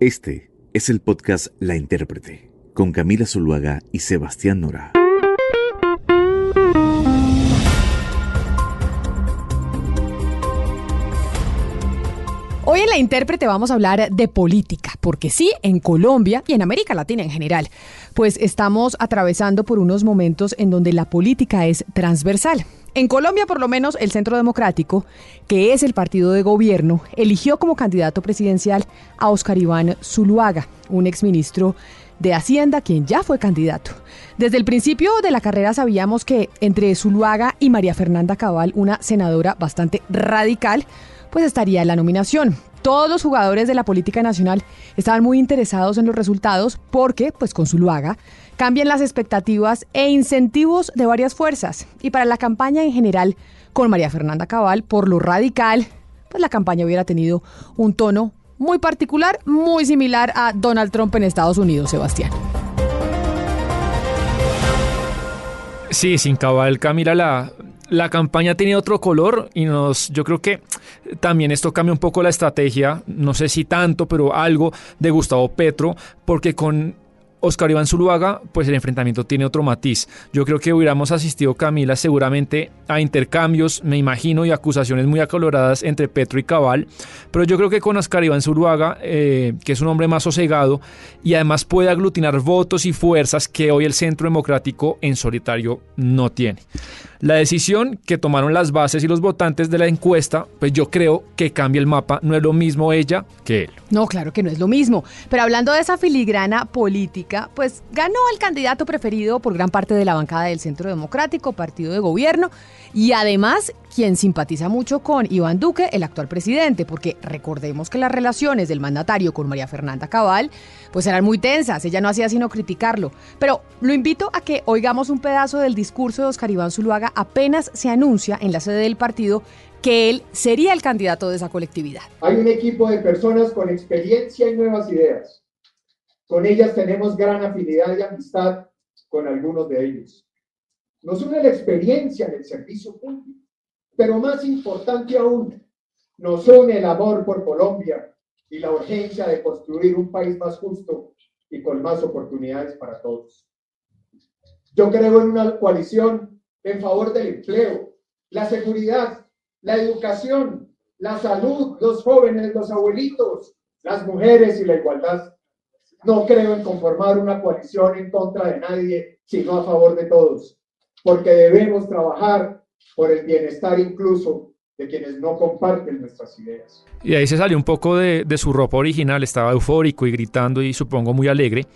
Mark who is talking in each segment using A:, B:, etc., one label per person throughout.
A: Este es el podcast La Intérprete con Camila Zuluaga y Sebastián Nora.
B: Hoy en La Intérprete vamos a hablar de política, porque sí, en Colombia y en América Latina en general, pues estamos atravesando por unos momentos en donde la política es transversal. En Colombia, por lo menos, el Centro Democrático, que es el partido de gobierno, eligió como candidato presidencial a Oscar Iván Zuluaga, un exministro de Hacienda, quien ya fue candidato. Desde el principio de la carrera sabíamos que entre Zuluaga y María Fernanda Cabal, una senadora bastante radical, pues estaría en la nominación. Todos los jugadores de la política nacional estaban muy interesados en los resultados porque, pues con Zuluaga, cambian las expectativas e incentivos de varias fuerzas. Y para la campaña en general, con María Fernanda Cabal, por lo radical, pues la campaña hubiera tenido un tono muy particular, muy similar a Donald Trump en Estados Unidos, Sebastián.
C: Sí, sin Cabal, Camila, la, la campaña tiene otro color y nos, yo creo que también esto cambia un poco la estrategia, no sé si tanto, pero algo de Gustavo Petro, porque con Oscar Iván Zuluaga, pues el enfrentamiento tiene otro matiz. Yo creo que hubiéramos asistido, Camila, seguramente a intercambios, me imagino, y acusaciones muy acaloradas entre Petro y Cabal, pero yo creo que con Oscar Iván Zuluaga, eh, que es un hombre más sosegado y además puede aglutinar votos y fuerzas que hoy el Centro Democrático en solitario no tiene. La decisión que tomaron las bases y los votantes de la encuesta, pues yo creo que cambia el mapa. No es lo mismo ella que él.
B: No, claro que no es lo mismo. Pero hablando de esa filigrana política, pues ganó el candidato preferido por gran parte de la bancada del Centro Democrático, partido de gobierno, y además quien simpatiza mucho con Iván Duque, el actual presidente, porque recordemos que las relaciones del mandatario con María Fernanda Cabal pues eran muy tensas, ella no hacía sino criticarlo. Pero lo invito a que oigamos un pedazo del discurso de Oscar Iván Zuluaga apenas se anuncia en la sede del partido que él sería el candidato de esa colectividad.
D: Hay un equipo de personas con experiencia y nuevas ideas. Con ellas tenemos gran afinidad y amistad con algunos de ellos. Nos une la experiencia en el servicio público, pero más importante aún, nos une el amor por Colombia y la urgencia de construir un país más justo y con más oportunidades para todos. Yo creo en una coalición en favor del empleo, la seguridad, la educación, la salud, los jóvenes, los abuelitos, las mujeres y la igualdad. No creo en conformar una coalición en contra de nadie, sino a favor de todos porque debemos trabajar por el bienestar incluso de quienes no comparten nuestras ideas.
C: Y ahí se salió un poco de, de, su ropa original, estaba eufórico y gritando y supongo muy alegre.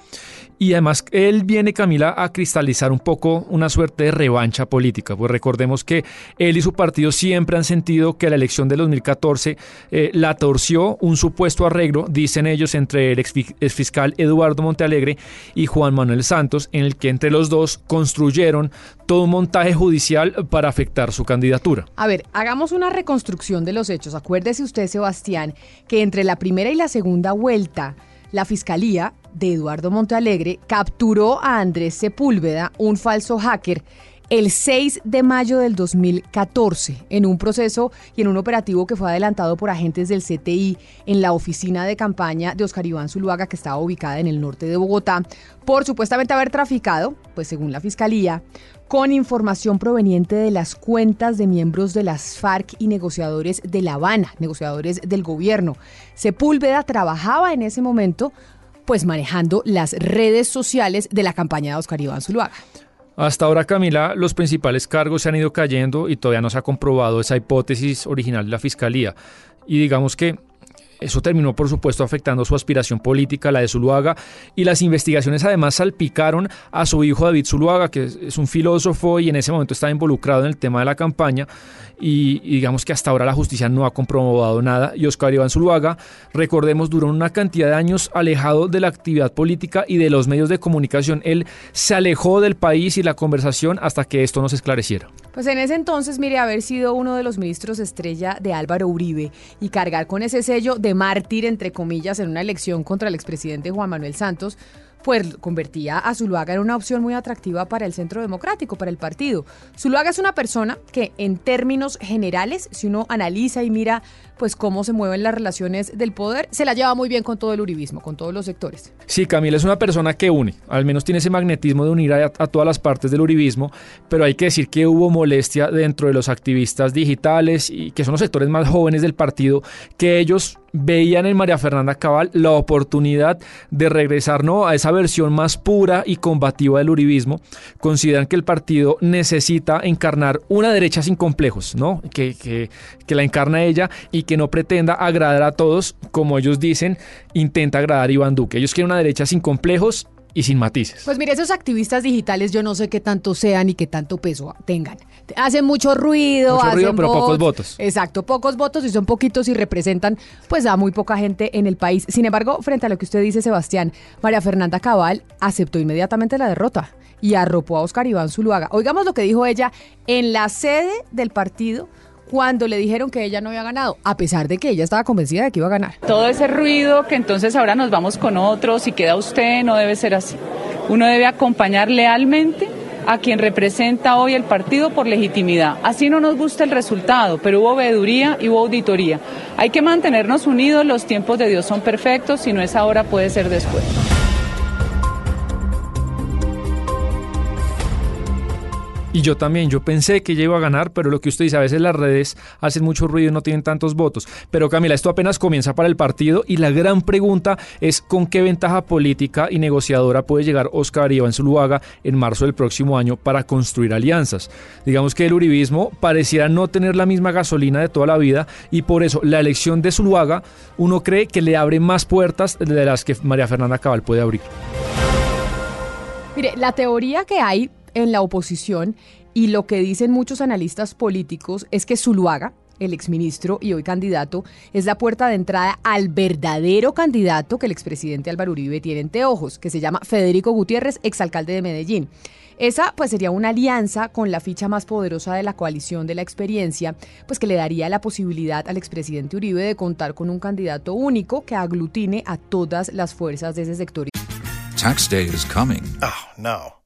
C: Y además él viene, Camila, a cristalizar un poco una suerte de revancha política. Pues recordemos que él y su partido siempre han sentido que la elección de 2014 eh, la torció un supuesto arreglo, dicen ellos, entre el exfiscal Eduardo Montealegre y Juan Manuel Santos, en el que entre los dos construyeron todo un montaje judicial para afectar su candidatura.
B: A ver, hagamos una reconstrucción de los hechos. Acuérdese usted, Sebastián, que entre la primera y la segunda vuelta, la Fiscalía de Eduardo Montealegre capturó a Andrés Sepúlveda, un falso hacker, el 6 de mayo del 2014 en un proceso y en un operativo que fue adelantado por agentes del CTI en la oficina de campaña de Oscar Iván Zuluaga que estaba ubicada en el norte de Bogotá por supuestamente haber traficado, pues según la fiscalía, con información proveniente de las cuentas de miembros de las FARC y negociadores de La Habana, negociadores del gobierno. Sepúlveda trabajaba en ese momento pues manejando las redes sociales de la campaña de Oscar Iván Zuluaga.
C: Hasta ahora, Camila, los principales cargos se han ido cayendo y todavía no se ha comprobado esa hipótesis original de la Fiscalía. Y digamos que Eso terminó, por supuesto, afectando su aspiración política, la de Zuluaga, y las investigaciones además salpicaron a su hijo David Zuluaga, que es un filósofo y en ese momento estaba involucrado en el tema de la campaña, y, digamos que hasta ahora la justicia no ha comprobado nada. Y Oscar Iván Zuluaga, recordemos, duró una cantidad de años alejado de la actividad política y de los medios de comunicación. Él se alejó del país y la conversación hasta que esto no se esclareciera.
B: Pues en ese entonces, mire, haber sido uno de los ministros estrella de Álvaro Uribe y cargar con ese sello mártir, entre comillas, en una elección contra el expresidente Juan Manuel Santos, pues convertía a Zuluaga en una opción muy atractiva para el centro democrático, para el partido. Zuluaga es una persona que en términos generales, si uno analiza y mira pues cómo se mueven las relaciones del poder, se la lleva muy bien con todo el uribismo, con todos los sectores.
C: Sí, Camila es una persona que une, al menos tiene ese magnetismo de unir a, a, todas las partes del uribismo, pero hay que decir que hubo molestia dentro de los activistas digitales y que son los sectores más jóvenes del partido, que ellos veían en María Fernanda Cabal la oportunidad de regresar ¿no? a esa versión más pura y combativa del uribismo. Consideran que el partido necesita encarnar una derecha sin complejos, ¿no? que, que, que la encarna ella y que no pretenda agradar a todos, como ellos dicen, intenta agradar a Iván Duque. Ellos quieren una derecha sin complejos y sin matices.
B: Pues mire, esos activistas digitales yo no sé qué tanto sean y qué tanto peso tengan. Hacen mucho ruido,
C: mucho
B: hacen
C: ruido, pero pocos votos.
B: Exacto, pocos votos y son poquitos y representan pues a muy poca gente en el país. Sin embargo, frente a lo que usted dice, Sebastián, María Fernanda Cabal aceptó inmediatamente la derrota y arropó a Oscar Iván Zuluaga. Oigamos lo que dijo ella en la sede del partido cuando le dijeron que ella no había ganado, a pesar de que ella estaba convencida de que iba a ganar.
E: Todo ese ruido que entonces ahora nos vamos con otros y queda usted, no debe ser así. Uno debe acompañar lealmente a quien representa hoy el partido por legitimidad. Así no nos gusta el resultado, pero hubo veeduría y hubo auditoría. Hay que mantenernos unidos, los tiempos de Dios son perfectos, si no es ahora puede ser después.
C: Y yo también, yo pensé que ella iba a ganar, pero lo que usted dice, a veces las redes hacen mucho ruido y no tienen tantos votos. Pero Camila, esto apenas comienza para el partido y la gran pregunta es con qué ventaja política y negociadora puede llegar Oscar Iván Zuluaga en marzo del próximo año para construir alianzas. Digamos que el uribismo pareciera no tener la misma gasolina de toda la vida y por eso la elección de Zuluaga uno cree que le abre más puertas de las que María Fernanda Cabal puede abrir.
B: Mire, la teoría que hay en la oposición y lo que dicen muchos analistas políticos es que Zuluaga, el exministro y hoy candidato, es la puerta de entrada al verdadero candidato que el expresidente Álvaro Uribe tiene entre ojos, que se llama Federico Gutiérrez, exalcalde de Medellín. Esa pues sería una alianza con la ficha más poderosa de la coalición de la experiencia, pues que le daría la posibilidad al expresidente Uribe de contar con un candidato único que aglutine a todas las fuerzas de ese sector.
F: Tax day is coming.
G: Oh, no.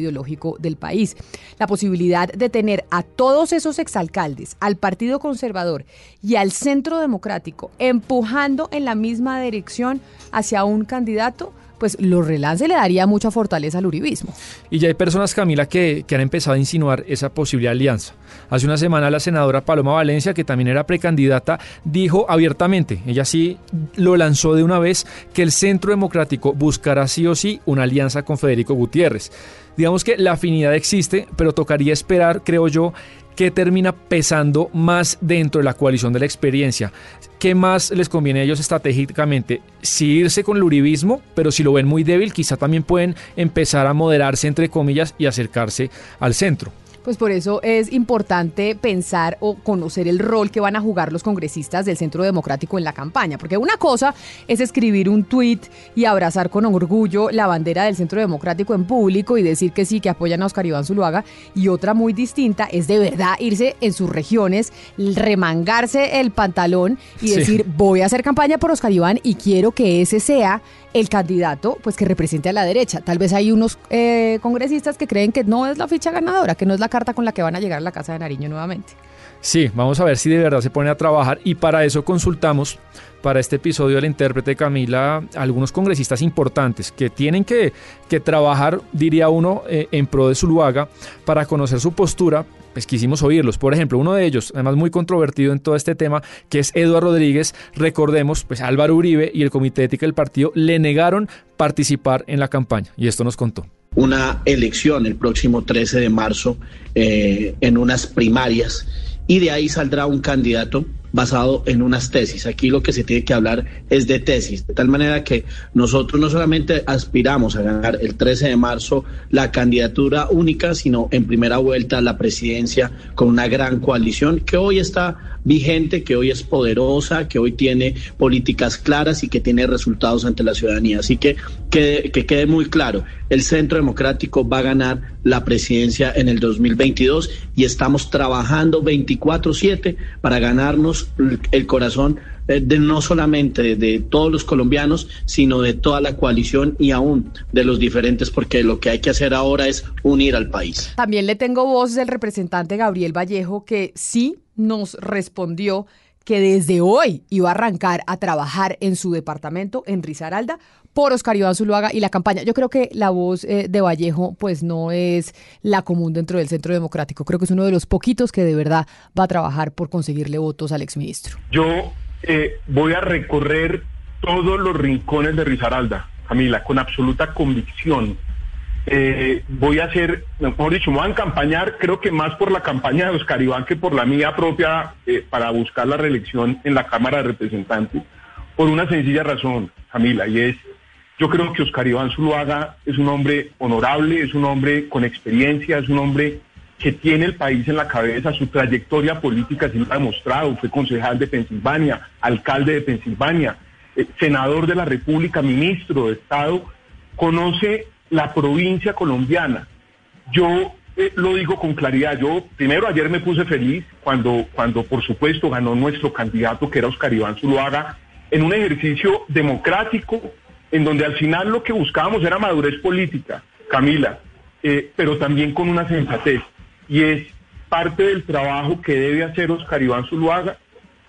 B: Ideológico del país. La posibilidad de tener a todos esos exalcaldes, al Partido Conservador y al Centro Democrático empujando en la misma dirección hacia un candidato, pues lo relance le daría mucha fortaleza al uribismo.
C: Y ya hay personas, Camila, que, que han empezado a insinuar esa posible alianza. Hace una semana la senadora Paloma Valencia, que también era precandidata, dijo abiertamente, ella sí lo lanzó de una vez, que el Centro Democrático buscará sí o sí una alianza con Federico Gutiérrez. Digamos que la afinidad existe, pero tocaría esperar, creo yo, qué termina pesando más dentro de la coalición de la experiencia. ¿Qué más les conviene a ellos estratégicamente? Si irse con el uribismo, pero si lo ven muy débil, quizá también pueden empezar a moderarse, entre comillas, y acercarse al centro.
B: Pues por eso es importante pensar o conocer el rol que van a jugar los congresistas del Centro Democrático en la campaña. Porque una cosa es escribir un tuit y abrazar con orgullo la bandera del Centro Democrático en público y decir que sí, que apoyan a Oscar Iván Zuluaga. Y otra muy distinta es de verdad irse en sus regiones, remangarse el pantalón y
C: Sí.
B: decir voy a hacer campaña por Oscar Iván y quiero que ese sea el candidato pues que represente a la derecha. Tal vez hay unos eh, congresistas que creen que no es la ficha ganadora, que no es la carta con la que van a llegar a la Casa de Nariño nuevamente.
C: Sí, vamos a ver si de verdad se pone a trabajar y para eso consultamos para este episodio del intérprete Camila algunos congresistas importantes que tienen que, que trabajar, diría uno, eh, en pro de Zuluaga para conocer su postura. Pues quisimos oírlos. Por ejemplo, uno de ellos, además muy controvertido en todo este tema, que es Eduardo Rodríguez. Recordemos, pues Álvaro Uribe y el Comité de Ética del partido le negaron participar en la campaña. Y esto nos contó
G: una elección el próximo 13 de marzo eh, en unas primarias y de ahí saldrá un candidato basado en unas tesis. Aquí lo que se tiene que hablar es de tesis, de tal manera que nosotros no solamente aspiramos a ganar el 13 de marzo la candidatura única, sino en primera vuelta la presidencia con una gran coalición que hoy está vigente, que hoy es poderosa, que hoy tiene políticas claras y que tiene resultados ante la ciudadanía. Así que que, que quede muy claro, el Centro Democrático va a ganar la presidencia en el 2022 y estamos trabajando 24/7 para ganarnos el corazón eh, de no solamente de todos los colombianos, sino de toda la coalición y aún de los diferentes, porque lo que hay que hacer ahora es unir al país.
B: También le tengo voz del representante Gabriel Vallejo que sí nos respondió que desde hoy iba a arrancar a trabajar en su departamento en Risaralda por Oscar Iván Zuluaga y la campaña. Yo creo que la voz eh, de Vallejo pues no es la común dentro del Centro Democrático. Creo que es uno de los poquitos que de verdad va a trabajar por conseguirle votos al exministro.
H: Yo eh, voy a recorrer todos los rincones de Risaralda, Camila, con absoluta convicción. Eh, voy a hacer, mejor dicho, me voy a encampañar, creo que más por la campaña de Oscar Iván que por la mía propia para buscar la reelección en la Cámara de Representantes, por una sencilla razón, Camila, y es yo creo que Oscar Iván Zuluaga es un hombre honorable, es un hombre con experiencia, es un hombre que tiene el país en la cabeza, su trayectoria política se lo ha demostrado, fue concejal de Pensilvania, alcalde de Pensilvania, eh, senador de la República, ministro de Estado, conoce la provincia colombiana. Yo eh, lo digo con claridad, yo primero ayer me puse feliz cuando, cuando por supuesto ganó nuestro candidato que era Oscar Iván Zuluaga en un ejercicio democrático, en donde al final lo que buscábamos era madurez política, Camila, eh, pero también con una sensatez. Y es parte del trabajo que debe hacer Oscar Iván Zuluaga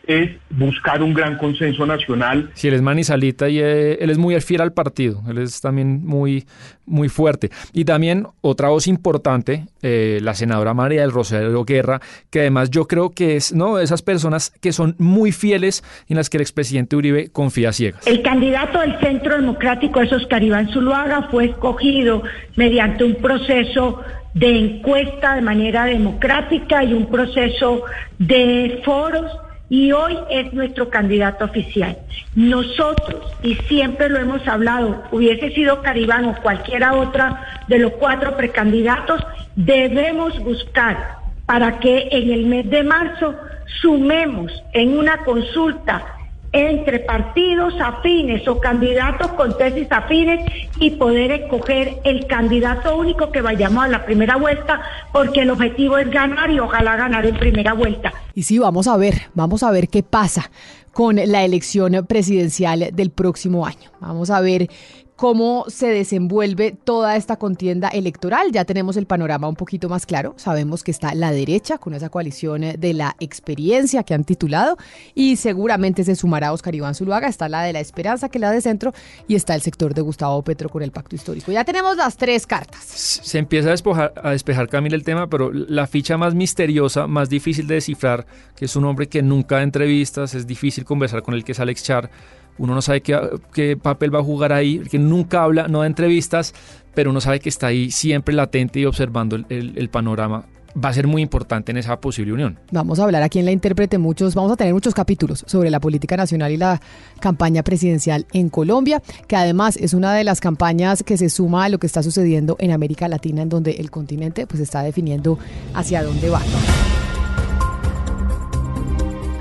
H: es buscar un gran consenso nacional.
C: Sí, él es manizalita y eh, él es muy fiel al partido, él es también muy, muy fuerte. Y también otra voz importante, eh, la senadora María del Rosario Guerra, que además yo creo que es ¿no? de esas personas que son muy fieles en las que el expresidente Uribe confía ciegas.
I: El candidato del Centro Democrático es Oscar Iván Zuluaga, fue escogido mediante un proceso de encuesta de manera democrática y un proceso de foros y hoy es nuestro candidato oficial. Nosotros, y siempre lo hemos hablado, hubiese sido Caribán o cualquiera otra de los cuatro precandidatos, debemos buscar para que en el mes de marzo sumemos en una consulta entre partidos afines o candidatos con tesis afines y poder escoger el candidato único que vayamos a la primera vuelta, porque el objetivo es ganar y ojalá ganar en primera vuelta.
B: Y sí, vamos a ver, vamos a ver qué pasa con la elección presidencial del próximo año. Vamos a ver cómo se desenvuelve toda esta contienda electoral. Ya tenemos el panorama un poquito más claro. Sabemos que está la derecha con esa coalición de la experiencia que han titulado y seguramente se sumará Oscar Iván Zuluaga. Está la de la esperanza que la de centro y está el sector de Gustavo Petro con el pacto histórico. Ya tenemos las tres cartas.
C: Se empieza a despejar, a despejar Camila el tema, pero la ficha más misteriosa, más difícil de descifrar, que es un hombre que nunca da entrevistas, es difícil conversar con él, que es Alex Char uno no sabe qué, papel va a jugar ahí, que nunca habla, no da entrevistas, pero uno sabe que está ahí siempre latente y observando el, panorama va a ser muy importante en esa posible unión.
B: Vamos a hablar aquí en la intérprete muchos, vamos a tener muchos capítulos sobre la política nacional y la campaña presidencial en Colombia, que además es una de las campañas que se suma a lo que está sucediendo en América Latina, en donde el continente pues está definiendo hacia dónde va.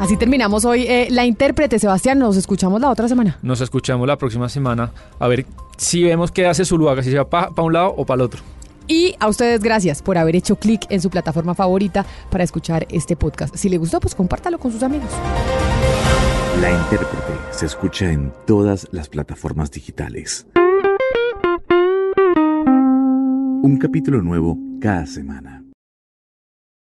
B: Así terminamos hoy eh, la intérprete, Sebastián. Nos escuchamos la otra semana.
C: Nos escuchamos la próxima semana. A ver si vemos qué hace Zuluaga, si se va para un lado o para el otro.
B: Y a ustedes gracias por haber hecho clic en su plataforma favorita para escuchar este podcast. Si le gustó, pues compártalo con sus amigos.
A: La intérprete se escucha en todas las plataformas digitales. Un capítulo nuevo cada semana.